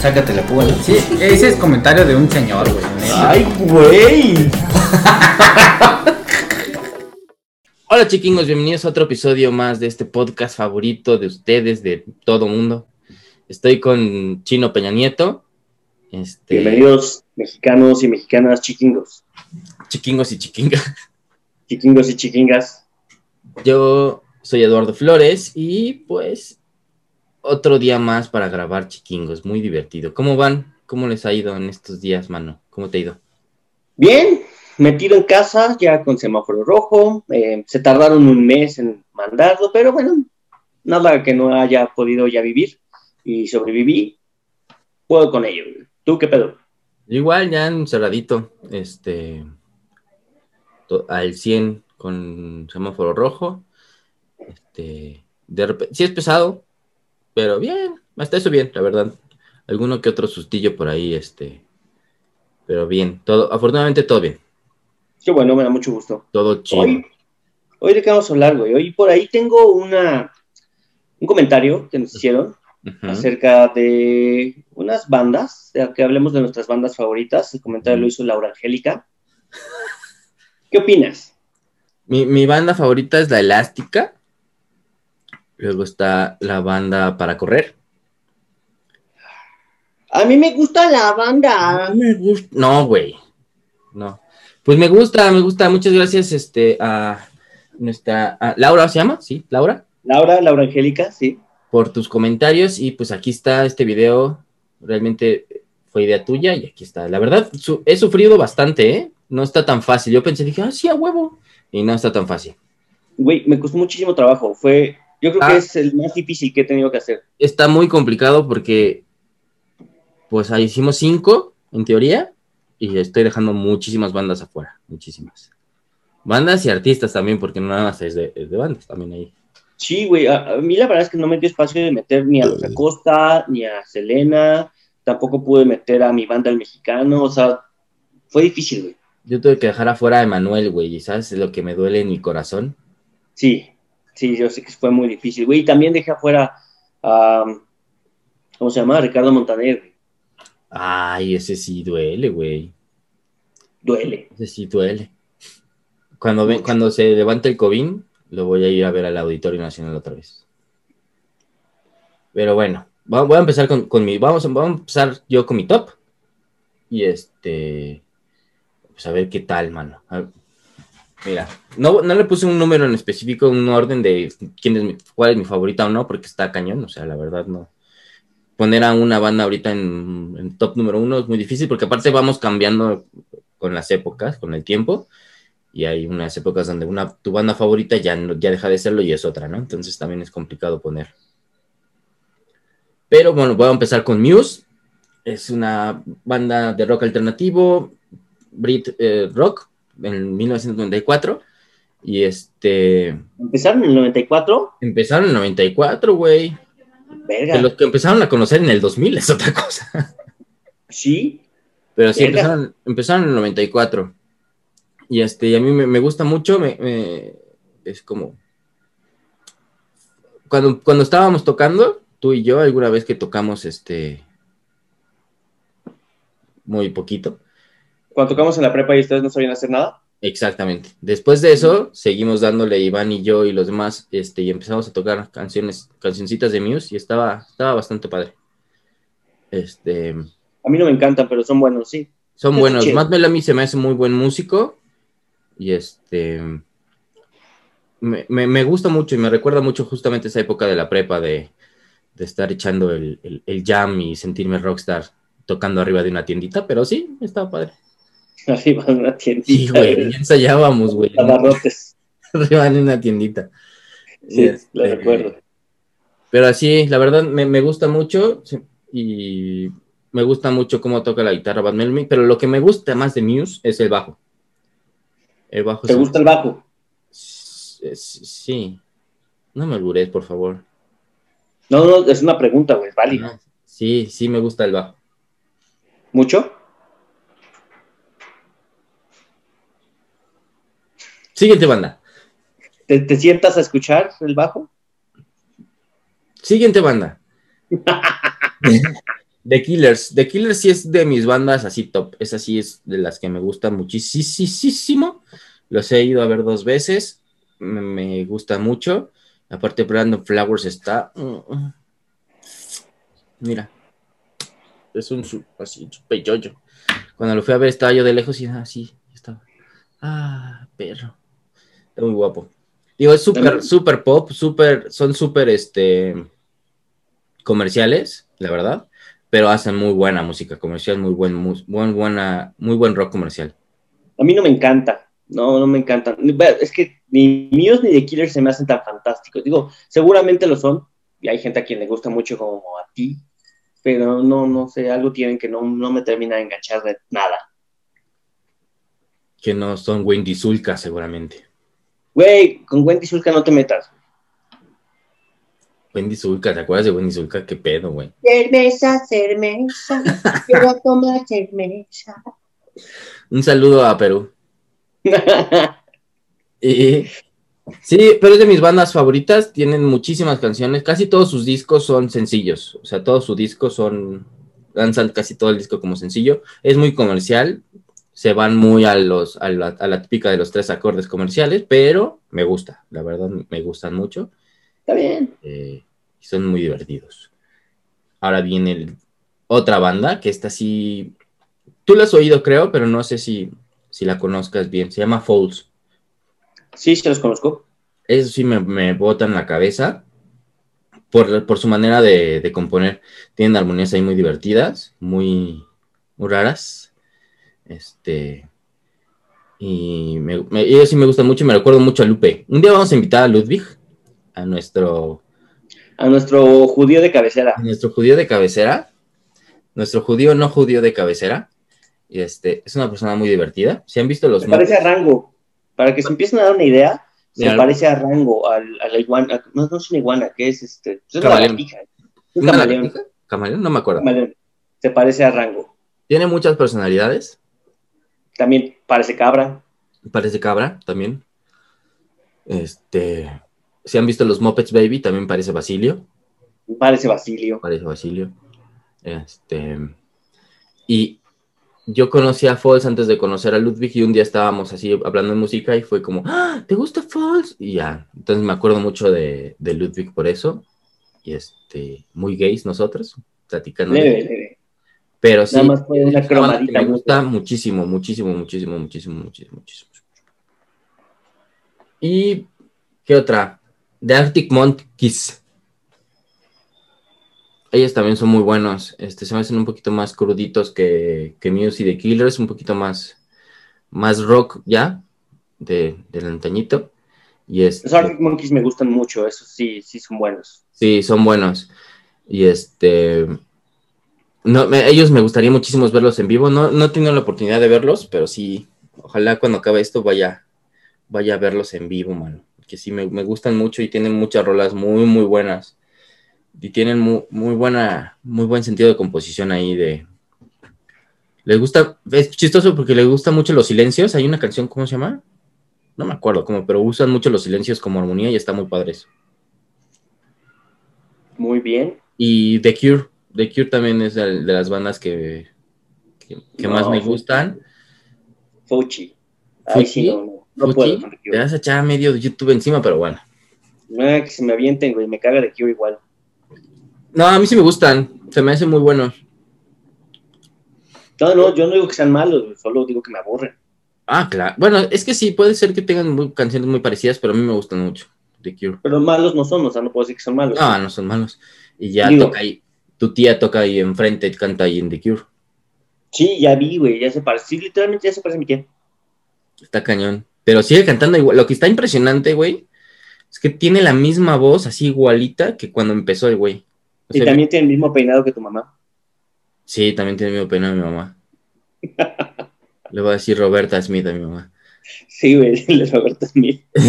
sácate la púa. Sí, ese es comentario de un señor, güey. Ay, güey. Hola chiquingos, bienvenidos a otro episodio más de este podcast favorito de ustedes, de todo mundo. Estoy con Chino Peña Nieto. Este, Bienvenidos mexicanos y mexicanas chiquingos. Chiquingos y chiquingas. Chiquingos y chiquingas. Yo soy Eduardo Flores y pues otro día más para grabar chiquingos, muy divertido. ¿Cómo van? ¿Cómo les ha ido en estos días, mano? ¿Cómo te ha ido? Bien, metido en casa, ya con semáforo rojo. eh, se tardaron un mes en mandarlo, pero bueno, nada que no haya podido ya vivir y sobreviví. Puedo con ello. ¿Tú qué pedo? Igual, ya encerradito, este, al 100 con semáforo rojo. Este, de repente, sí es pesado, pero bien, hasta eso bien, la verdad. Alguno que otro sustillo por ahí, este, pero bien, todo, afortunadamente todo bien, Qué bueno, me da mucho gusto. todo chido. Hoy, hoy de qué vamos a hablar, güey. Hoy por ahí tengo una, un comentario que nos hicieron acerca de unas bandas, de que hablemos de nuestras bandas favoritas. El comentario lo hizo Laura Angélica. ¿Qué opinas? Mi, mi banda favorita es la Elástica. Luego está la banda para correr. A mí me gusta la banda. me gusta. No, güey. No. Pues me gusta, me gusta. Muchas gracias este, a nuestra. a Laura, ¿se llama? Sí, Laura. Laura, Laura Angélica, sí. Por tus comentarios. Y pues aquí está este video. Realmente fue idea tuya y aquí está. La verdad, su- he sufrido bastante, ¿eh? No está tan fácil. Yo pensé, dije, ah, sí, a huevo. Y no está tan fácil. Güey, me costó muchísimo trabajo. Fue, yo creo Ah. que es el más difícil que he tenido que hacer. Está muy complicado porque. Pues ahí hicimos cinco, en teoría. Y estoy dejando muchísimas bandas afuera. Muchísimas. Bandas y artistas también, porque no nada más es de, es de bandas también ahí. Sí, güey, a, a mí la verdad es que no me dio espacio de meter ni a Los Acosta, ni a Selena, tampoco pude meter a mi banda el mexicano, o sea, fue difícil, güey. Yo tuve que dejar afuera a Emanuel, güey, y sabes lo que me duele en mi corazón. Sí, sí, yo sé que fue muy difícil, güey, y también dejé afuera a, ¿cómo se llama? Ricardo Montaner, güey. Ay, ese sí duele, güey. duele. Ese sí duele. Cuando, ve- cuando se levante el COVID, lo voy a ir a ver al Auditorio Nacional otra vez. Pero bueno, voy a empezar con, con mi. Vamos, vamos a empezar yo con mi top. Y este. Pues a ver qué tal, mano. A ver. Mira, no, no le puse un número en específico, un orden de quién es mi, cuál es mi favorita o no, porque está cañón. O sea, la verdad no. Poner a una banda ahorita en, top número uno es muy difícil, porque aparte vamos cambiando con las épocas, con el tiempo, y hay unas épocas donde una, tu banda favorita ya, ya deja de serlo y es otra, ¿no? Entonces también es complicado poner. Pero bueno, voy a empezar con Muse. Es una banda de rock alternativo, Brit eh, Rock, en 1994. Y este, Empezaron en el 94, empezaron en el 94, güey. verga, De los que empezaron a conocer en el 2000 es otra cosa. sí, Pero sí, Verga. empezaron, empezaron en el 94. Y este, y a mí me, me gusta mucho, me, me- es como... Cuando, cuando estábamos tocando, tú y yo, alguna vez que tocamos este... Muy poquito. Cuando tocamos en la prepa y ustedes no sabían hacer nada, Exactamente. Después de eso, seguimos dándole Iván y yo y los demás, este, y empezamos a tocar canciones, cancioncitas de Muse, y estaba, estaba bastante padre. Este... a mí no me encantan, pero son buenos, sí. Son buenos. chido. Matt Bellamy se me hace muy buen músico. Y este. Me, me- me gusta mucho y me recuerda mucho justamente esa época de la prepa de, de estar echando el, el- el jam y sentirme rockstar tocando arriba de una tiendita. Pero sí, estaba padre. Arriba de una tiendita. Sí, güey. ya ensayábamos, güey. Abarrotes. arriba de una tiendita. Sí, este, lo recuerdo. Pero así, la verdad, me, me gusta mucho y me gusta mucho cómo toca la guitarra Bad Melmy, pero lo que me gusta más de Muse es el bajo. El bajo ¿Te gusta el bajo? Sí. No me albures, por favor. No, no, es una pregunta, güey, es válido. Sí, sí me gusta el bajo. ¿Mucho? Siguiente banda. ¿Te, te sientas a escuchar el bajo? Siguiente banda. The Killers. The Killers sí es de mis bandas así top. Esa sí es de las que me gusta muchísimo. Los he ido a ver dos veces. Me, gusta mucho. Aparte, Brandon Flowers está. Mira. Es un así, super yoyo. Cuando lo fui a ver, estaba yo de lejos y así. estaba. Ah, perro. Está muy guapo. Digo, es súper, súper pop, súper, son súper, este, comerciales, la verdad, pero hacen muy buena música comercial, muy buen, mu- buen, buena, muy buen rock comercial. A mí no me encanta. No, no me encantan. Es que ni Muse ni The Killers se me hacen tan fantásticos. Digo, seguramente lo son. Y hay gente a quien le gusta mucho como a ti. Pero no, no sé, algo tienen que no, no me termina de enganchar de nada. Que no son Wendy Zulka, seguramente. Güey, con Wendy Zulka no te metas. Wendy Zulka, ¿te acuerdas de Wendy Zulka? ¿Qué pedo, güey? Cerveza, cerveza. Quiero tomar cerveza. Un saludo a Perú. Y sí, pero es de mis bandas favoritas. Tienen muchísimas canciones. Casi todos sus discos son sencillos. O sea, todos sus discos son. Lanzan casi todo el disco como sencillo. Es muy comercial. Se van muy a, los, a, la, a la típica de los tres acordes comerciales, pero me gusta. La verdad, me gustan mucho. Está bien. eh, son muy divertidos. Ahora viene el- otra banda que está así. Tú la has oído, creo, pero no sé si, si la conozcas bien. Se llama Falls. Sí, se los conozco. Eso sí me, me bota en la cabeza por, por su manera de, de componer. Tienen armonías ahí muy divertidas, muy, muy raras. Este. Y me, me- ellos sí me gustan mucho y me recuerdo mucho a Lupe. Un día vamos a invitar a Ludwig, a nuestro, A nuestro judío de cabecera. a nuestro judío de cabecera. Nuestro judío no judío de cabecera. Y este, es una persona muy divertida. Si han visto los Se parece a Rango. Para que se empiecen a dar una idea, se parece a Rango, al, a la iguana. No, no es una iguana, que es este. Es una lagartija. Un ¿Una camaleón. No me acuerdo. Camaleón. Se parece a Rango. Tiene muchas personalidades. También parece cabra. Parece cabra también. Este. Si han visto los Muppets Baby, también parece Basilio. Parece Basilio. Parece Basilio. Este. Y yo conocí a Falls antes de conocer a Ludwig y un día estábamos así hablando de música y fue como, ¡Ah! ¿te gusta Falls? Y ya. Entonces me acuerdo mucho de, de Ludwig por eso. Y este, muy gays nosotros, platicando. de- Leve, leve. Pero sí, Nada más fue una cromadita me gusta muchísimo, muchísimo, muchísimo, muchísimo, muchísimo, muchísimo. ¿Y qué otra? The Arctic Monkeys. Ellos también son muy buenos. Este, se me hacen un poquito más cruditos que, que Muse y The Killers, un poquito más, más rock ya, de, del antañito. Y Los este, Arctic Monkeys me gustan mucho, esos sí, sí son buenos. Sí, son buenos. Y este. No, me- ellos me gustaría muchísimo verlos en vivo. No, no he tenido la oportunidad de verlos, pero sí. Ojalá cuando acabe esto vaya, vaya a verlos en vivo, mano. Que sí me, me gustan mucho y tienen muchas rolas muy, muy buenas. Y tienen muy, muy buena, muy buen sentido de composición ahí de. Les gusta, es chistoso porque les gusta mucho los silencios. Hay una canción, ¿cómo se llama? No me acuerdo cómo, pero usan mucho los silencios como armonía y está muy padre eso. Muy bien. Y The Cure. The Cure también es de, de las bandas que, que, que No, más me gustan. Fuchi. Ay, sí, Fuchi, no, no, no Fuchi, puedo The te vas a echar medio de YouTube encima, pero bueno. Ah, que se me avienten, güey, me caga de Cure igual. No, a mí sí me gustan. Se me hacen muy buenos. No, no, yo no digo que sean malos, solo digo que me aburren. Ah, claro. Bueno, es que sí, puede ser que tengan muy- canciones muy parecidas, pero a mí me gustan mucho. The Cure. Pero malos no son, o sea, no puedo decir que son malos. No, no son malos. Y ya Digo- toca ahí. Tu tía toca ahí enfrente, canta ahí en The Cure. Sí, ya vi, güey, ya se parece. Sí, literalmente ya se parece a mi tía. Está cañón. Pero sigue cantando igual. Lo que está impresionante, güey, es que tiene la misma voz así igualita que cuando empezó el güey. O Y también tiene el mismo peinado que tu mamá. Sí, también tiene el mismo peinado mi mamá. Le voy a decir Roberta Smith a mi mamá. Sí, güey, el Roberto Smith.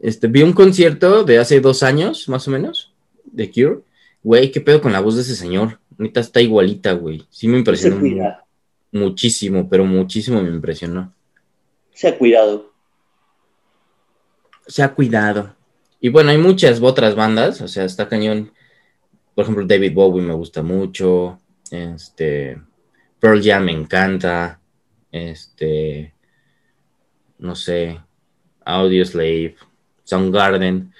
Este, vi un concierto de hace dos años, más o menos, de Cure. Güey, qué pedo con la voz de ese señor. Neta está igualita, güey. Sí me impresionó muchísimo, pero muchísimo me impresionó. se ha cuidado. Se ha cuidado. Y bueno, hay muchas otras bandas, o sea, está cañón. por ejemplo, David Bowie me gusta mucho. Este. Pearl Jam me encanta. Este. No sé. Audio Slave. Soundgarden.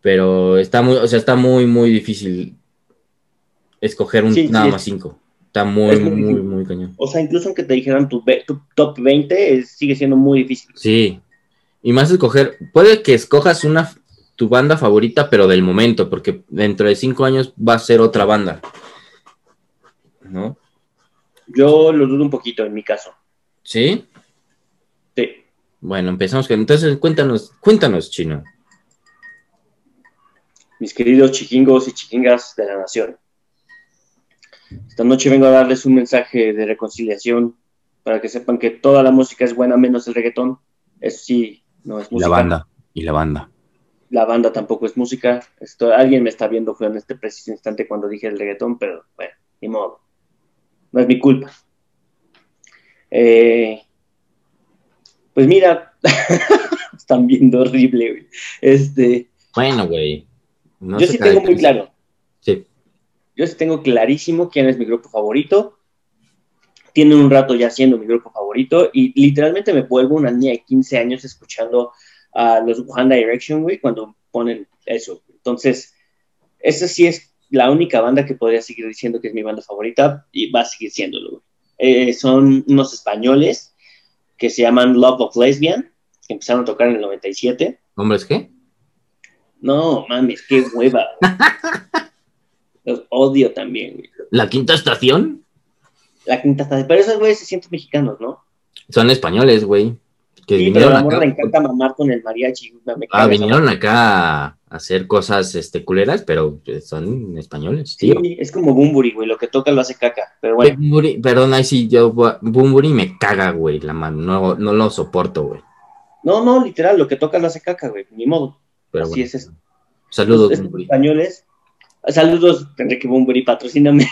Pero está muy, o sea, está muy, muy difícil escoger un Sí, nada sí. más cinco. Está muy, Es muy muy, cañón. O sea, incluso aunque te dijeran tu, top 20, es- sigue siendo muy difícil. Sí. Y más escoger, puede que escojas una tu banda favorita, pero del momento, porque dentro de cinco años va a ser otra banda. ¿No? Yo lo dudo un poquito en mi caso. ¿Sí? Sí. Bueno, empezamos con. Entonces, cuéntanos, cuéntanos, Chino. mis queridos chiquingos y chiquingas de la nación. Esta noche vengo a darles un mensaje de reconciliación para que sepan que toda la música es buena menos el reggaetón. Eso sí, no es música. Y la banda. La banda tampoco es música. Esto, alguien me está viendo fue en este preciso instante cuando dije el reggaetón, pero bueno, ni modo. No es mi culpa. Eh, pues mira, están viendo horrible, güey. Este, Bueno, güey. No yo sí tengo muy claro. Yo tengo clarísimo quién es mi grupo favorito. Tiene un rato ya siendo mi grupo favorito y literalmente me vuelvo una niña de 15 años escuchando a los One Direction, güey, cuando ponen eso. Entonces, esa sí es la única banda que podría seguir diciendo que es mi banda favorita y va a seguir siéndolo. güey. Eh, son unos españoles que se llaman Love of Lesbian, que empezaron a tocar en el 97. ¿Hombres qué? No, mames, qué hueva. Los odio también, güey. ¿La quinta estación? La quinta estación. Pero esos güeyes se sienten mexicanos, ¿no? Son españoles, güey. Que Sí, pero vinieron a la morra acá. le encanta mamar con el mariachi. me- Ah, vinieron acá a hacer cosas este, culeras, pero pues, son españoles, Sí, es como Bumburi, güey. Lo que toca lo hace caca. Pero bueno, Bumburi- perdón, ahí sí, yo, Bumburi me caga, güey, la mano, no, no lo soporto, güey. no, no, literal, lo que toca lo hace caca, güey. Ni modo. Pero Así bueno. es esto. Saludos, Bumburi. españoles. Saludos, Enrique Bumburi, patrocíname.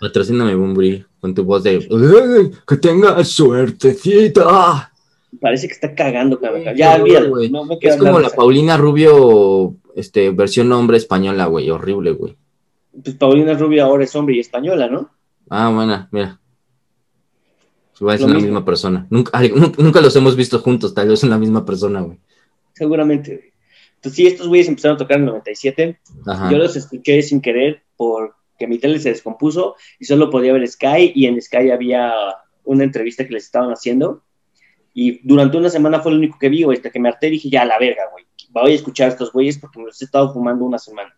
Patrocíname, Bumburi, con tu voz de "Ay, que tenga suertecita. Parece que está cagando, cabrón. Ya, olvídalo, güey. No me Es como la esa- Paulina Rubio, este, versión hombre española, güey, horrible, güey. Pues Paulina Rubio ahora es hombre y española, ¿no? Ah, buena, mira. Igual es Lo la mismo. misma persona. Nunca, nunca los hemos visto juntos, tal vez es la misma persona, güey. Seguramente, güey. Entonces, sí, estos güeyes empezaron a tocar en el 97. Ajá. Yo los escuché sin querer porque mi tele se descompuso y solo podía ver Sky y en Sky había una entrevista que les estaban haciendo y durante una semana fue lo único que vi, güey, hasta que me harté y dije, ya, la verga, güey, voy a escuchar a estos güeyes porque me los he estado fumando una semana.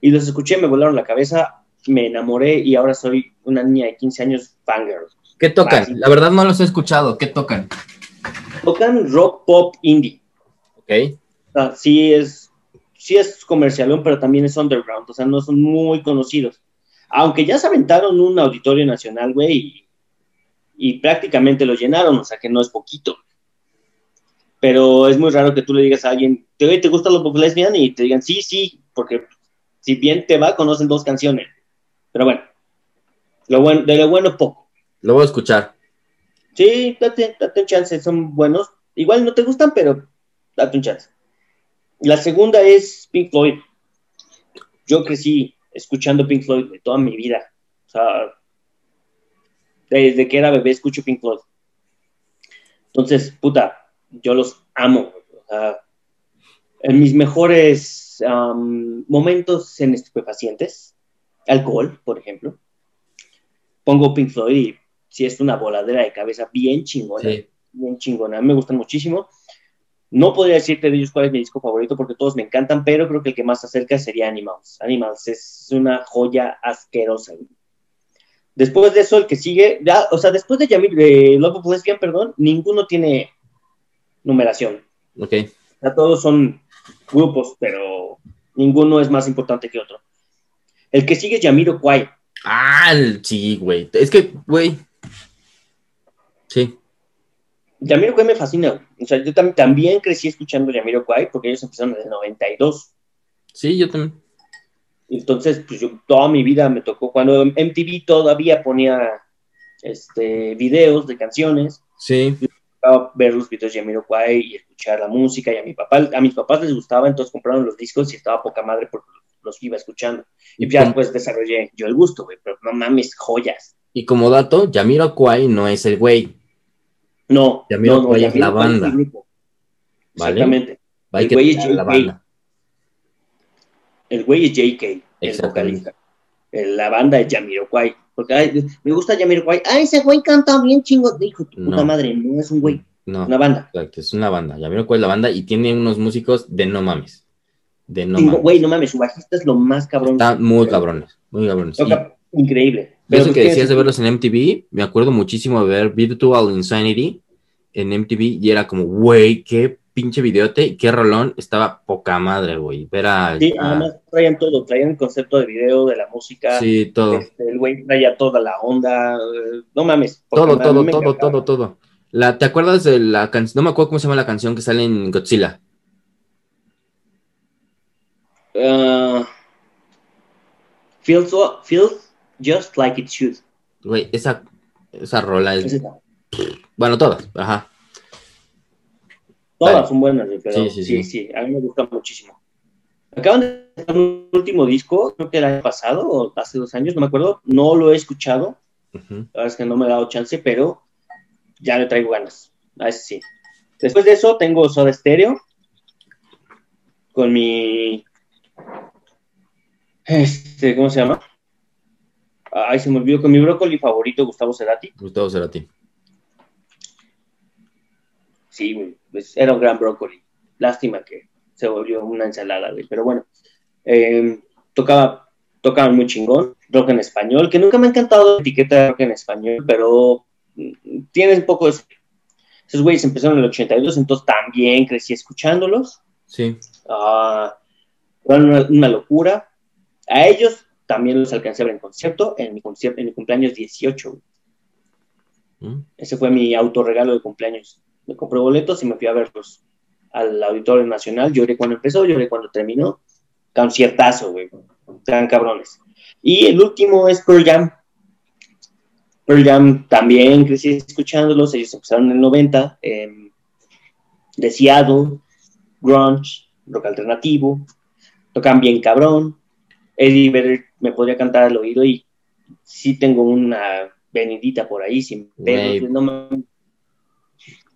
Y los escuché, me volaron la cabeza, me enamoré y ahora soy una niña de 15 años fangirl. ¿Qué tocan? Sí. La verdad no los he escuchado. ¿Qué tocan? Tocan rock, pop, indie. Ok. O sea, sí es, sí es comercialón, pero también es underground, o sea, no son muy conocidos. Aunque ya se aventaron un auditorio nacional, güey, y, y prácticamente lo llenaron, o sea, que no es poquito. Pero es muy raro que tú le digas a alguien, ¿te, te gusta los Bob Lesbian? Y te digan, sí, sí, porque si bien te va, conocen dos canciones. Pero bueno, lo bueno de lo bueno poco. Lo voy a escuchar. Sí, date, date un chance, son buenos. Igual no te gustan, pero date un chance. La segunda es Pink Floyd. Yo crecí escuchando Pink Floyd de toda mi vida. O sea, desde que era bebé escucho Pink Floyd. Entonces, puta, yo los amo. O sea, en mis mejores um, momentos en estupefacientes, alcohol, por ejemplo, pongo Pink Floyd y si es una voladera de cabeza bien chingona Sí. bien chingona, me gustan muchísimo. No podría decirte de ellos cuál es mi disco favorito porque todos me encantan, pero creo que el que más se acerca sería Animals. Animals es una joya asquerosa. Después de eso, el que sigue, ya, o sea, después de, Yamil, de Love of Lesbian, perdón, ninguno tiene numeración. Ok. Sea, todos son grupos, pero ninguno es más importante que otro. El que sigue es Yamiro Kwai. Ah, sí, güey. Es que, güey. Sí. Yamiro me fascina. O sea, yo tam- también crecí escuchando Yamiro porque ellos empezaron en el 92. Sí, yo también. Entonces, pues yo toda mi vida me tocó, cuando MTV todavía ponía este, videos de canciones, Sí. tocaba ver los videos de Jamiroquai y escuchar la música, y a mi papá, a mis papás les gustaba, entonces compraron los discos y estaba poca madre porque los iba escuchando. Y ya después desarrollé yo el gusto, güey, pero no mames, joyas. Y como dato, Jamiroquai no es el güey, No, Jamiroquai no, no, es la banda. grupo. ¿Vale? Exactamente. El güey es la banda. El güey es JK, el vocalista. La banda es Jamiroquai. Porque ay, me gusta Jamiroquai. Ah, ese güey canta bien chingo. Dijo, tu puta madre, no es un güey, No, una banda. exacto, es una banda. Jamiroquai es la banda y tiene unos músicos de no mames. De no mames. Güey, no mames, su bajista es lo más cabrón. Están muy cabrones, muy cabrones. Toca increíble. Eso pues, que decías de verlos en MTV, me acuerdo muchísimo de ver Virtual Insanity en MTV y era como, güey, qué pinche videote y qué rolón, estaba poca madre, güey. Ver a... Sí, a- además traían todo, traían el concepto de video, de la música. sí, todo, Este, el güey traía toda la onda. eh, No mames. todo, todo, todo, todo, todo. La, ¿Te acuerdas de la canción? No me acuerdo cómo se llama la canción que sale en Godzilla. Feels, so- just like it should. Güey, esa, esa rola es... Bueno, todas, ajá. Todas Vale. son buenas, pero Sí, sí sí, sí, sí. a mí me gusta muchísimo. Acaban de sacar un último disco, creo que el año pasado o hace dos años, no me acuerdo. No lo he escuchado, la verdad es que no me he dado chance, pero ya le traigo ganas. A ese sí. Después de eso tengo Soda Stereo con mi. Este, ¿cómo se llama? Ay, se me olvidó con mi brócoli favorito, Gustavo Cerati. Gustavo Cerati. Sí, güey, pues era un gran brócoli. Lástima que se volvió una ensalada, güey. Pero bueno, eh, tocaba, tocaban muy chingón, rock en español, que nunca me ha encantado la etiqueta de rock en español, pero mm, tiene un poco de... Esos güeyes empezaron en el 82, entonces también crecí escuchándolos. Sí. Ah, fueron una, una locura. A ellos también los alcancé a ver en concierto, en mi, concierto, en mi cumpleaños 18. güey. ¿Mm? Ese fue mi autorregalo de cumpleaños. Me compré boletos y me fui a verlos al Auditorio Nacional. Lloré cuando empezó, lloré cuando terminó. Conciertazo, güey. Tan cabrones. Y el último es Pearl Jam. Pearl Jam también crecí escuchándolos. Ellos empezaron en el 90. Eh, de Seattle, grunge, rock alternativo. Tocan bien cabrón. Eddie Vedder me podría cantar al oído y sí tengo una venidita por ahí sin pedos. No me,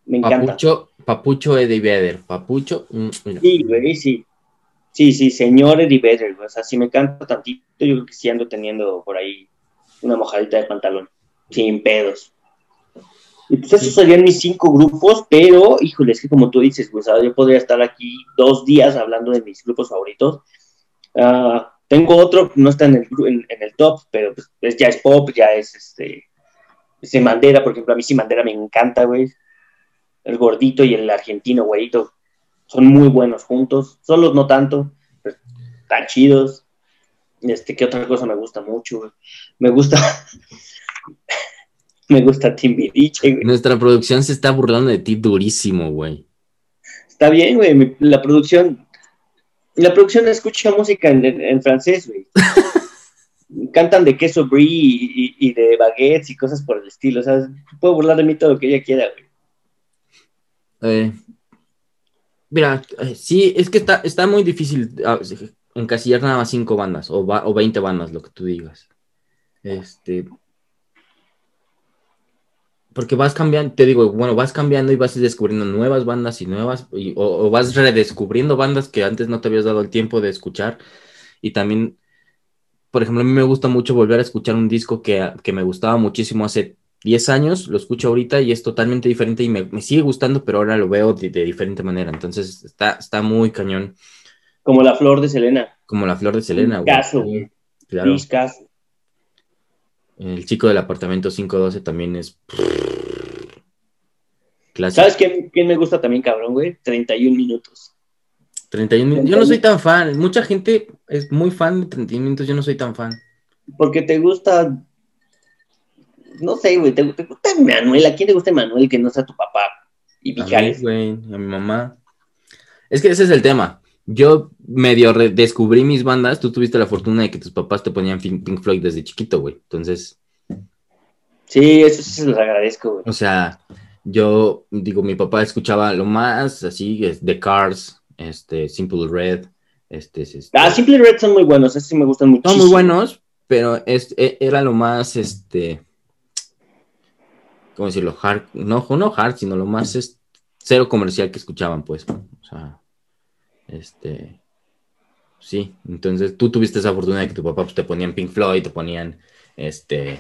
me encanta. Papucho, Papucho Eddie Vedder. Papucho. mm, mira. Sí, güey, sí. Sí, sí, señor Eddie Vedder. O sea, si me canta tantito, yo creo que sí ando teniendo por ahí una mojadita de pantalón. Sin pedos. Y pues esos serían mis cinco grupos, pero, híjole, es que como tú dices, pues, yo podría estar aquí dos días hablando de mis grupos favoritos. Ah, tengo otro, no está en el, en, en el top, pero pues, es- ya es pop, ya es este. Ese Mandera, por ejemplo, a mí sí Mandera me encanta, güey. El gordito y el argentino, güeyito, son muy buenos juntos. Solos no tanto, pero están chidos. Este, ¿qué otra cosa me gusta mucho, güey? Me gusta. me gusta Timbiriche, güey. Nuestra producción se está burlando de ti durísimo, güey. Está bien, güey. La producción. La producción escucha música en, en- en francés, güey. Cantan de queso brie y, y- y de baguettes y cosas por el estilo. O sea, puedo burlar de mí todo lo que ella quiera, güey. Eh, mira, eh, sí, es que está, está muy difícil ah, encasillar nada más cinco bandas o, va- o 20 bandas, lo que tú digas. Este. Porque vas cambiando, te digo, bueno, vas cambiando y vas descubriendo nuevas bandas y nuevas, y- o, o vas redescubriendo bandas que antes no te habías dado el tiempo de escuchar. Y también, por ejemplo, a mí me gusta mucho volver a escuchar un disco que, que me gustaba muchísimo hace 10 años, lo escucho ahorita y es totalmente diferente y me, me sigue gustando, pero ahora lo veo de, de diferente manera. Entonces está, está muy cañón, Como la flor de Selena. como la flor de Selena. güey. Caso. Claro. El chico del apartamento 512 también es clásico. ¿Sabes quién, quién me gusta también, cabrón, güey? 31 minutos. 31 minutos. Yo no soy tan fan. Mucha gente es muy fan de 31 minutos. Yo no soy tan fan. Porque te gusta. No sé, güey. Te, te gusta Manuel. ¿A quién te gusta Manuel que no sea tu papá? Y A mí, Mijares. güey, a mi mamá. Es que ese es el tema. Yo medio descubrí mis bandas. Tú tuviste la fortuna de que tus papás te ponían Pink Floyd desde chiquito, güey. Entonces, Sí, eso sí se los agradezco, güey. o sea, yo digo, mi papá escuchaba lo más así, es The Cars, este, Simple Red, Este, es, este, Ah, Simple Red son muy buenos, esos sí me gustan muchísimo. son muy buenos, pero es, e- era lo más, este, ¿cómo decirlo? Hard, no, no hard, sino lo más es, cero comercial que escuchaban, pues. O sea, este, sí. Entonces tú tuviste esa fortuna de que tu papá pues, te ponían Pink Floyd, te ponían, este,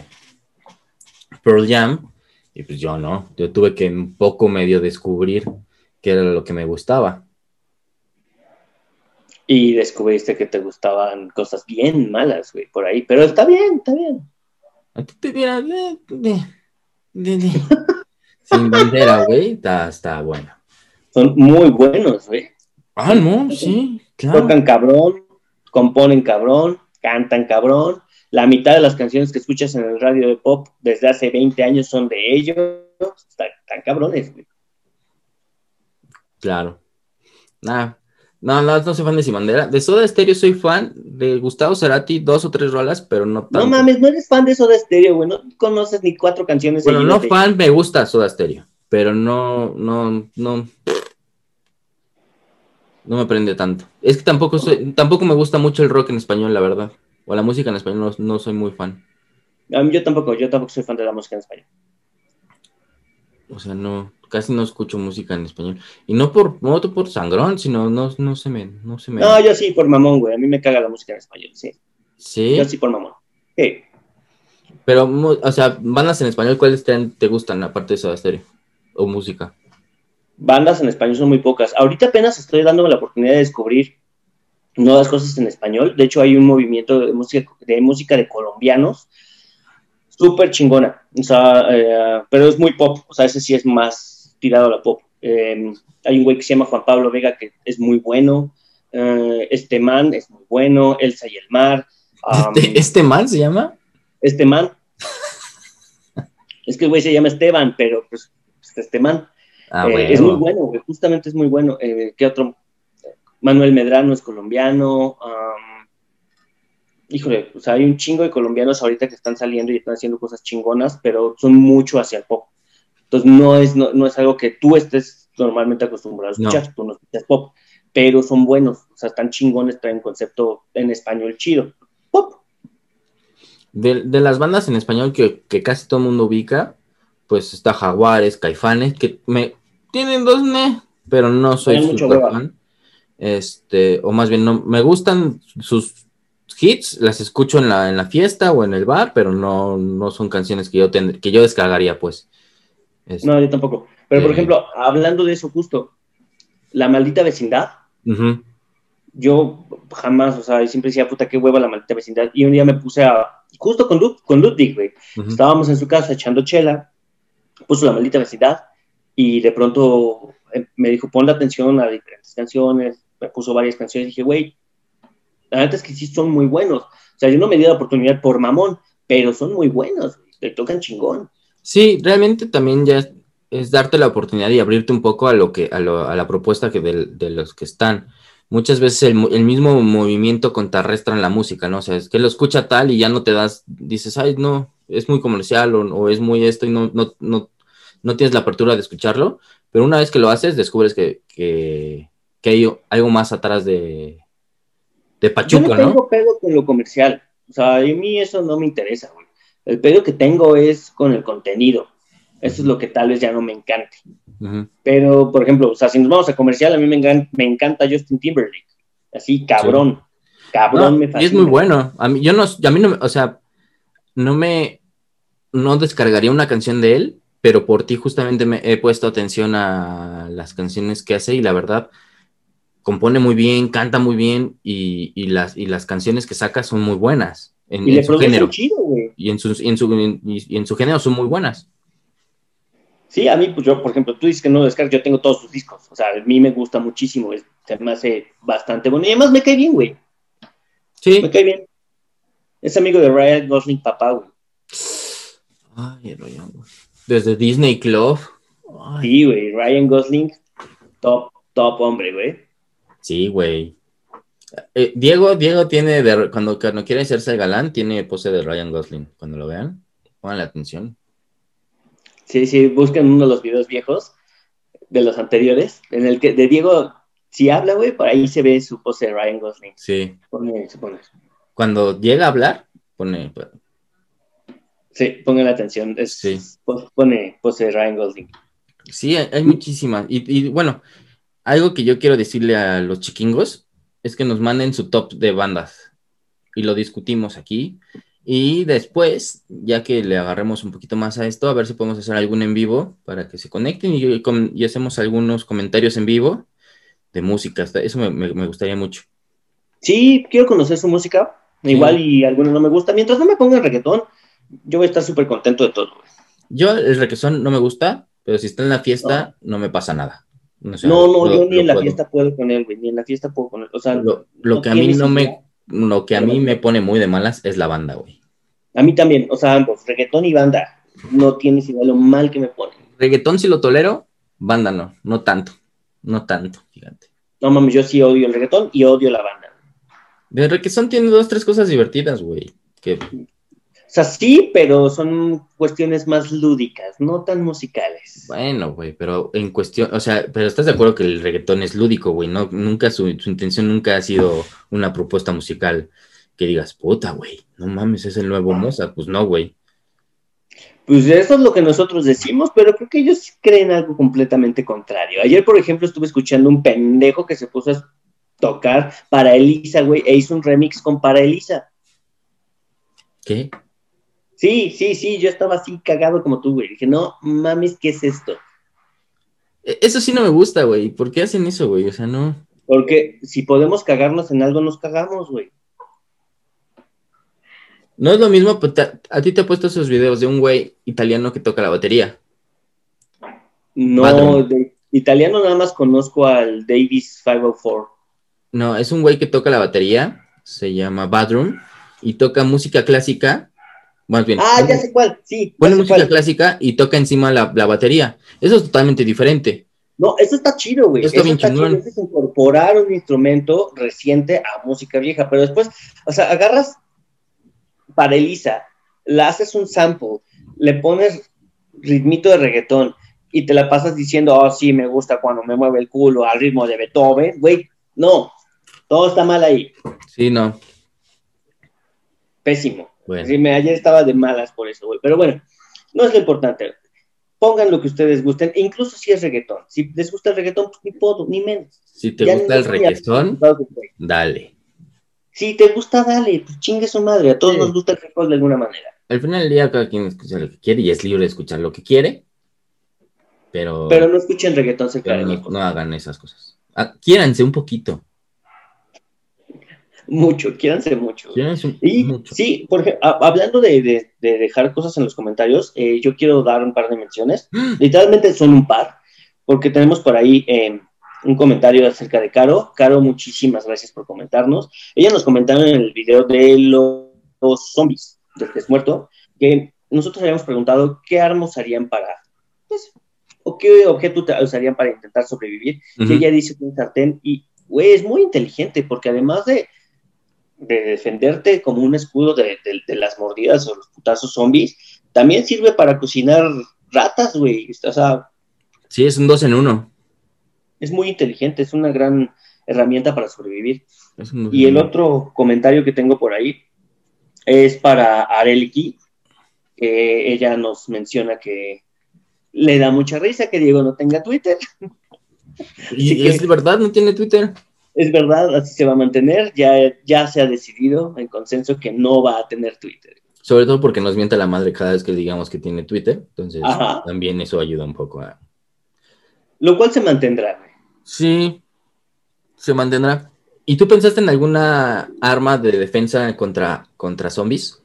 Pearl Jam, y pues yo no. Yo tuve que un poco medio descubrir qué era lo que me gustaba. Y descubriste que te gustaban cosas bien malas, güey, por ahí. Pero está bien, está bien. A ti te de, de- de- de- sin bandera, güey, está, está bueno. Son muy buenos, güey. Ah, no, sí, claro. Tocan cabrón, componen cabrón, cantan cabrón. La mitad de las canciones que escuchas en el radio de pop desde hace 20 años son de ellos. Están, están cabrones, güey. Claro. Nah, no, no, no soy fan de Sin Bandera. De Soda Stereo soy fan. De Gustavo Cerati, dos o tres rolas, pero no tanto. No mames, no eres fan de Soda Stereo, güey. No conoces ni cuatro canciones Bueno, no fan, me gusta Soda Stereo, pero no, no, no. No me prende tanto. Es que tampoco soy, tampoco me gusta mucho el rock en español, la verdad. O la música en español, no, no soy muy fan. A mí yo tampoco, yo tampoco soy fan de la música en español. O sea, no, casi no escucho música en español. Y no por, no por sangrón, sino no, no se me, no se me. No, yo sí por mamón, güey. A mí me caga la música en español, sí. sí, Yo sí por mamón. Sí. pero, o sea, bandas en español, ¿cuáles te, te gustan aparte de Soda Stereo? O música. Bandas en español son muy pocas. Ahorita apenas estoy dándome la oportunidad de descubrir nuevas cosas en español. De hecho, hay un movimiento de música de, música de colombianos súper chingona. O sea, eh, pero es muy pop. O sea, ese sí es más tirado a la pop. Eh, hay un güey que se llama Juan Pablo Vega que es muy bueno. Eh, este man es muy bueno. Elsa y el mar. Um, ¿Este, este man se llama? este man. es que el güey se llama Esteban, pero pues este man. Ah, Eh, bueno. es muy bueno, güey, justamente es muy bueno. Eh, ¿Qué otro? Manuel Medrano es colombiano. híjole, o sea, hay un chingo de colombianos ahorita que están saliendo y están haciendo cosas chingonas, pero son mucho hacia el pop. Entonces no es, no, no es algo que tú estés normalmente acostumbrado a No. escuchar, tú no escuchas pop, pero son buenos, o sea, están chingones, traen concepto en español chido. Pop. De, de las bandas en español que, que casi todo el mundo ubica, pues está Jaguares, Caifanes, que me tienen dos ne, pero no soy super fan. Este, o más bien, no, me gustan sus hits, las escucho en la, en la fiesta o en el bar, pero no, no son canciones que yo tend- que yo descargaría, pues. Este, No, yo tampoco. Pero, por Eh. ejemplo, hablando de eso justo, La Maldita Vecindad, yo jamás, o sea, siempre decía, puta, qué hueva La Maldita Vecindad. Y un día me puse a, justo con, con Ludwig, güey, estábamos en su casa echando chela, puso La Maldita Vecindad y de pronto eh, me dijo, ponle atención a diferentes canciones, me puso varias canciones y dije, güey, la verdad es que sí son muy buenos. O sea, yo no me di la oportunidad por mamón, pero son muy buenos, te tocan chingón. Sí, realmente también ya es, darte la oportunidad y abrirte un poco a lo que, a, lo- a la propuesta que del- de, los que están. Muchas veces el, el mismo movimiento contrarrestra en la música, ¿no? O sea, es que lo escucha tal y ya no te das, dices, ay, no, es muy comercial o, o es muy esto y no, no, no, no tienes la apertura de escucharlo, pero una vez que lo haces, descubres que, que, que hay algo más atrás de, de Yo Pachuco, no ¿no? tengo pedo con lo comercial. O sea, a mí eso no me interesa, güey. El pedo que tengo es con el contenido. Eso es lo que tal vez ya no me encante. Pero, por ejemplo, o sea, si nos vamos a comercial, a mí me, engan- me encanta Justin Timberlake. Así, cabrón. Cabrón, No, me y fascina. es muy bueno. A mí, yo no, a mí no, me- o sea, no me, no descargaría una canción de él, pero por ti justamente me he puesto atención a las canciones que hace y la verdad compone muy bien, canta muy bien y, y las, y las canciones que saca son muy buenas en, Y en le su género. chido, güey. Y en, su, y en, su, y- en su género son muy buenas. Sí, a mí, pues yo, por ejemplo, tú dices que no descargas, yo tengo todos sus discos. O sea, a mí me gusta muchísimo. es- se me hace bastante bueno. Y además me cae bien, güey. Sí. Me cae bien. Es amigo de Ryan Gosling, papá, güey. Ay, Ryan, Desde Disney Club. Ay, Sí, güey. Ryan Gosling, top, top hombre, güey. Sí, güey. Eh, Diego, Diego tiene, de, cuando, cuando quiere hacerse galán, tiene pose de Ryan Gosling. Cuando lo vean, pongan atención. Sí, sí, buscan uno de los videos viejos de los anteriores, en el que de Diego si habla, güey, por ahí se ve su pose de Ryan Gosling. Sí. Pone, se pone. Cuando llega a hablar, pone. Sí, pongan atención. Es, Sí. Pone pose Ryan Gosling. Sí, hay, hay muchísimas. Y, y, bueno, algo que yo quiero decirle a los chiquingos es que nos manden su top de bandas y lo discutimos aquí. Y después, ya que le agarremos un poquito más a esto, a ver si podemos hacer algún en vivo para que se conecten y, y hacemos algunos comentarios en vivo de música. Eso me, me- me gustaría mucho. Sí, quiero conocer su música. Igual y alguno no me gusta. Mientras no me pongan reggaetón, yo voy a estar súper contento de todo. güey. Yo el requesón no me gusta, pero si está en la fiesta no me pasa nada. O sea, no, no, lo- yo ni en la puedo. fiesta puedo con él, güey. Ni en la fiesta puedo con él. O sea, Lo, lo no que a mí no me, lo que a mí me pone muy de malas es la banda, güey. a mí también. O sea, ambos, reggaetón y banda. No tienes idea lo mal que me ponen. Reggaetón sí lo tolero, banda no, no tanto, no tanto, fíjate. No mames, yo sí odio el reggaetón y odio la banda. De reggaetón tiene dos, tres cosas divertidas, güey. Que sea, sí, pero son cuestiones más lúdicas, no tan musicales. bueno, güey, pero en cuestión, o sea, pero estás de acuerdo que el reggaetón es lúdico, güey, no, nunca su, su intención nunca ha sido una propuesta musical que digas, puta, güey, no mames, es el nuevo Mozart, pues no, güey. Pues eso es lo que nosotros decimos, pero creo que ellos creen algo completamente contrario. Ayer, por ejemplo, estuve escuchando un pendejo que se puso a tocar para Elisa, güey, e hizo un remix con para Elisa. ¿Qué? Sí, sí, sí, yo estaba así cagado como tú, güey. Dije, no mames, ¿qué es esto? E- Eso sí no me gusta, güey. ¿Por qué hacen eso, güey? O sea, no. Porque si podemos cagarnos en algo, nos cagamos, güey. No es lo mismo, pero te- a ti te he puesto esos videos de un güey italiano que toca la batería. No, de italiano nada más conozco al Davis 504. No, es un güey que toca la batería, se llama Badroom, y toca música clásica. Más bien, Ah, ya sé cuál, sí. pone música cuál. clásica y toca encima la, la batería. Eso es totalmente diferente. No, eso está chido, güey. Eso bien está chingón. chido. Eso es incorporar un instrumento reciente a música vieja. Pero después, o sea, agarras para Elisa, la haces un sample, le pones ritmito de reggaetón y te la pasas diciendo, oh, sí, me gusta cuando me mueve el culo al ritmo de Beethoven. Güey, no, todo está mal ahí. Sí, no. Pésimo. Bueno, Sí, me, ayer estaba de malas por eso, güey. Pero bueno, no es lo importante. Pongan lo que ustedes gusten, e incluso si es reggaetón. Si les gusta el reggaetón, pues ni puedo, ni menos. si te Ya gusta no el reggaetón, dale. Si te gusta, dale, pues chingue su madre. A todos Sí. nos gusta el reggaetón de alguna manera. Al final del día, cada quien escucha lo que quiere y es libre de escuchar lo que quiere, pero, Pero no escuchen reggaetón cerca pero no, hagan esas cosas. Ah, quiéranse un poquito. Mucho, quiéranse mucho. Quiéranse Y mucho. sí, por ejemplo, a- hablando de, de- de dejar cosas en los comentarios, eh, yo quiero dar un par de menciones. Literalmente son un par, porque tenemos por ahí eh, un comentario acerca de Caro. Caro, muchísimas gracias por comentarnos. Ella nos comentaron en el video de lo- los zombies del que es muerto, que nosotros habíamos preguntado qué armas usarían para, pues, o qué objeto usarían para intentar sobrevivir. Ujú. Y ella dice que un sartén, y, güey, es muy inteligente, porque además de, de defenderte como un escudo de, de- de las mordidas o los putazos zombies, también sirve para cocinar ratas, güey. O sea, Sí, es un dos en uno. es muy inteligente, es una gran herramienta para sobrevivir. Y el otro comentario que tengo por ahí es para Arelki, que ella nos menciona que le da mucha risa que Diego no tenga Twitter. Y que- es verdad, no tiene Twitter. Es verdad, así se va a mantener. Ya, ya se ha decidido en consenso que no va a tener Twitter. Sobre todo porque nos mienta la madre cada vez que digamos que tiene Twitter. Entonces, Ajá. también eso ayuda un poco a. Lo cual se mantendrá. güey. Sí, se mantendrá. ¿Y tú pensaste en alguna arma de defensa contra, contra zombies?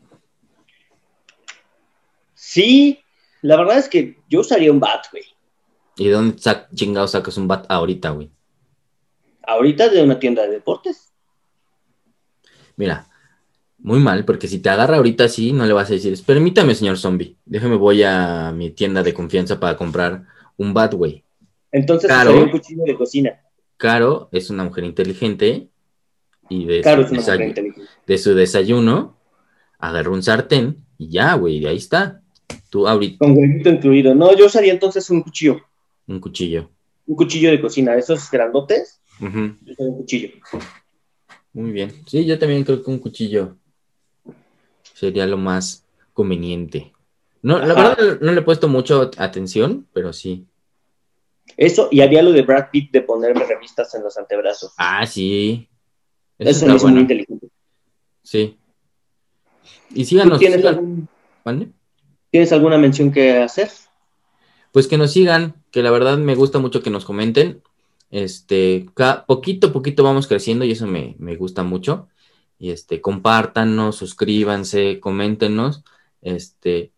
Sí, la verdad es que yo usaría un bat, güey. ¿Y de dónde sac chingado sacas un bat ahorita, güey? Ahorita de una tienda de deportes. Mira, muy mal, porque si te agarra ahorita así, no le vas a decir, permítame, señor zombie, déjeme voy a mi tienda de confianza para comprar un bat, güey. Entonces usaría un cuchillo de cocina. Caro es una mujer inteligente y de, su, una mujer desayu- inteligente. de su desayuno agarró un sartén y ya, güey, ahí está. Tú ahorita Con huevito incluido. No, yo usaría entonces un cuchillo. un cuchillo. Un cuchillo de cocina. Esos grandotes. Ujú, Yo tengo un cuchillo. Muy bien. Sí, yo también creo que un cuchillo sería lo más conveniente. No, la Ajá. verdad no le he puesto mucho atención, pero sí. Eso, y había lo de Brad Pitt de ponerme revistas en los antebrazos. Ah, sí. Eso hizo muy inteligente. Sí. Y ¿Tú síganos, tienes. ¿Tienes alguna mención que hacer? Pues que nos sigan, que la verdad me gusta mucho que nos comenten. Este, poquito a poquito vamos creciendo y eso me, me gusta mucho. Y este, compártanos, suscríbanse, coméntenos. Este,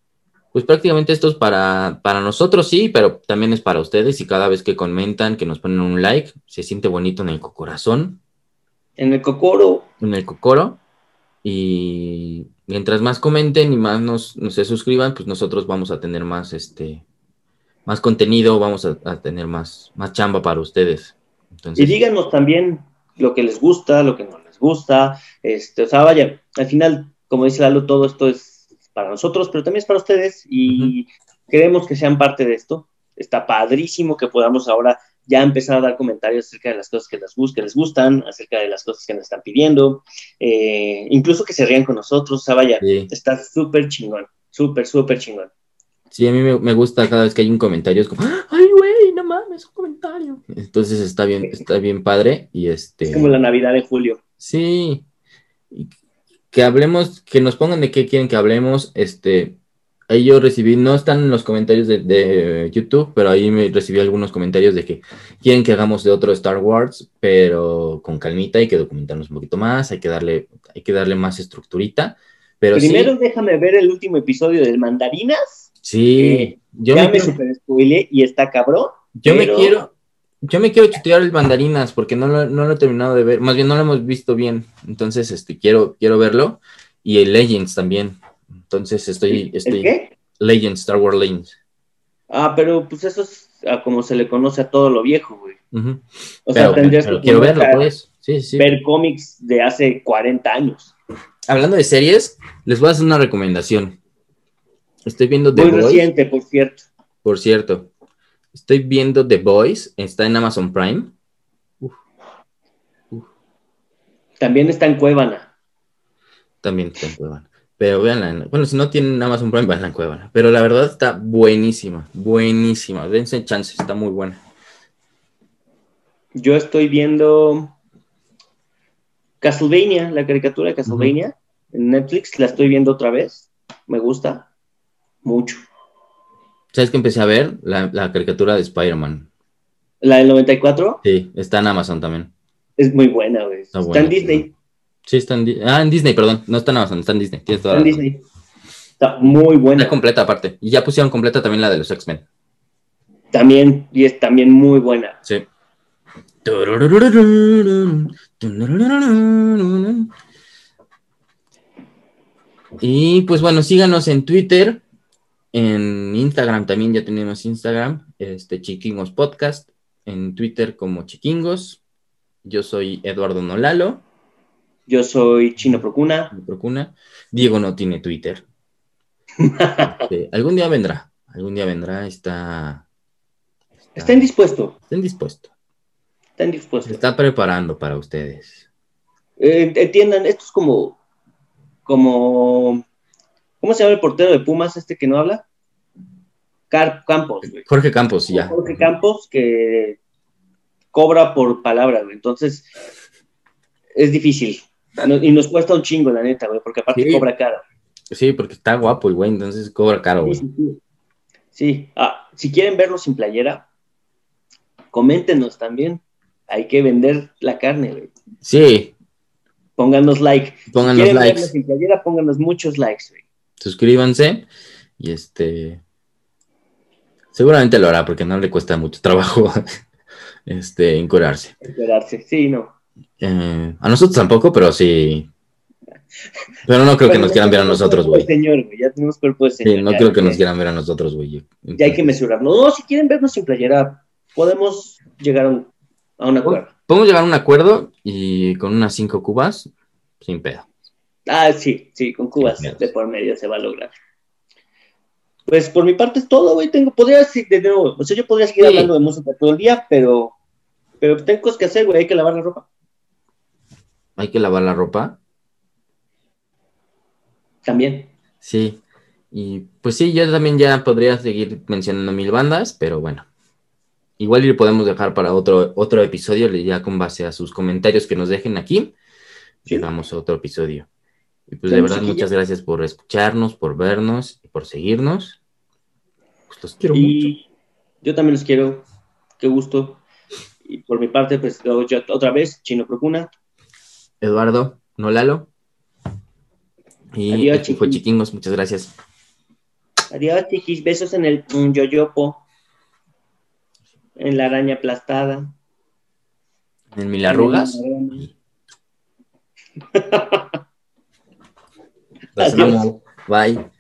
pues prácticamente esto es para, para nosotros, sí, pero también es para ustedes. Y cada vez que comentan, que nos ponen un like, se siente bonito en el corazón, En el Cocoro, en el cocoro. Y mientras más comenten y más nos, nos se suscriban, pues nosotros vamos a tener más, este, más contenido, vamos a, a tener más, más chamba para ustedes. Entonces, y díganos también lo que les gusta, lo que no les gusta. Este, o sea, vaya, al final, como dice Lalo, todo esto es para nosotros, pero también es para ustedes y queremos que sean parte de esto. Está padrísimo que podamos ahora ya empezar a dar comentarios acerca de las cosas que les, que les gustan, acerca de las cosas que nos están pidiendo, eh, incluso que se rían con nosotros. O sea, vaya, sí, está súper chingón, súper, súper chingón. Sí, a mí me, me gusta cada vez que hay un comentario, es como, ay, güey, no mames, un comentario. Entonces está bien, está bien padre y este... Es como la Navidad de julio. Sí. Que hablemos, que nos pongan de qué quieren que hablemos. Este, ahí yo recibí, no están en los comentarios de, de YouTube, pero ahí me recibí algunos comentarios de que quieren que hagamos de otro Star Wars, pero con calmita, hay que documentarnos un poquito más, hay que darle, hay que darle más estructurita. Pero Primero sí, déjame ver el último episodio del Mandarinas. Sí, yo ya me, me super y está cabrón. yo me quiero, yo me quiero chutear el mandarinas porque no lo, no lo he terminado de ver, más bien no lo hemos visto bien, entonces este quiero, quiero verlo y el Legends también. Entonces estoy, ¿El estoy qué? Legends, Star Wars Legends. Ah, pero pues eso es a como se le conoce a todo lo viejo, güey. Ujú. O sea, Pero, tendrías pero que quiero verlo, pues. Sí, sí. ver cómics de hace 40 años. Hablando de series, les voy a hacer una recomendación. Estoy viendo The Muy Boys, reciente, por cierto. por cierto. Estoy viendo The Boys, está en Amazon Prime. También está en Cuevana. También está en Cuevana. Pero véanla. en- Bueno, si no tienen Amazon Prime, véanla en Cuevana. Pero la verdad está buenísima, buenísima. Dense chance, está muy buena. Yo estoy viendo Castlevania, la caricatura de Castlevania en Netflix. La estoy viendo otra vez. Me gusta mucho. ¿Sabes que empecé a ver? La, la caricatura de Spider-Man. La del 94 Sí, está en Amazon también. es muy buena, güey. Está, buena, en Disney. Sí, está en, Di- ah, en Disney, perdón. No está en Amazon, está en Disney. Tienes toda Está en. Disney. Está muy buena. Está completa aparte. Y ya pusieron completa también la de los X-Men. También, y es también muy buena. Sí. Y pues bueno, síganos en Twitter, en Instagram también ya tenemos Instagram, este Chiquingos Podcast, en Twitter como Chiquingos. Yo soy Eduardo Nolalo, Yo soy Chino Procuna. Diego no tiene Twitter. Este, algún día vendrá, algún día vendrá, está, Está indispuesto. está indispuesto, Está se indispuesto. está preparando para ustedes. Eh, entiendan, esto es como, como, ¿cómo se llama el portero de Pumas este que no habla? Car Campos, güey. Jorge Campos, ya. Jorge Campos que cobra por palabra, güey. Entonces, es difícil. Y nos cuesta un chingo, la neta, güey, porque aparte Sí. cobra caro. Sí, porque está guapo el güey, entonces cobra caro, güey. sí, sí. Sí. Ah, si quieren verlo sin playera, coméntenos también. Hay que vender la carne, güey. Sí, Pónganos like. pónganos quieren likes, sin playera, pónganos muchos likes, güey. Suscríbanse y este seguramente lo hará porque no le cuesta mucho trabajo este encuerarse. Esperarse. Sí, no. Eh, a nosotros tampoco, pero sí. Pero no creo que nos quieran ver a nosotros, güey. Señor, güey. Ya tenemos cuerpo de señor. Sí, no ya, creo que nos quieran ver a nosotros, güey. Ya hay que mesurarlo. No, si quieren vernos sin playera, podemos llegar a un, a un acuerdo. Podemos llegar a un acuerdo y con unas cinco cubas, sin pedo. Ah, sí, sí, con cubas de por medio se va a lograr. Pues por mi parte es todo, güey. Tengo, podría decir de nuevo, o sea, yo podría seguir Sí. hablando de música todo el día, pero Pero tengo cosas que hacer, güey, hay que lavar la ropa. Hay que lavar la ropa. También. Sí. Y pues sí, yo también ya podría seguir mencionando mil bandas, pero bueno. Igual y podemos dejar para otro, otro episodio, ya con base a sus comentarios que nos dejen aquí. Sí. Llegamos a otro episodio. Y pues de verdad, muchas gracias por escucharnos, por vernos y por seguirnos. Pues los quiero mucho. Yo también los quiero. Qué gusto. Y por mi parte, pues yo otra vez, Chino Procuna. Eduardo, no Lalo. Y Adiós, esto fue. Chiquingos, muchas gracias. Adiós, chiquis. Besos en el yoyopo. En la araña aplastada. En mil arrugas. Los Adiós. amo. Bye.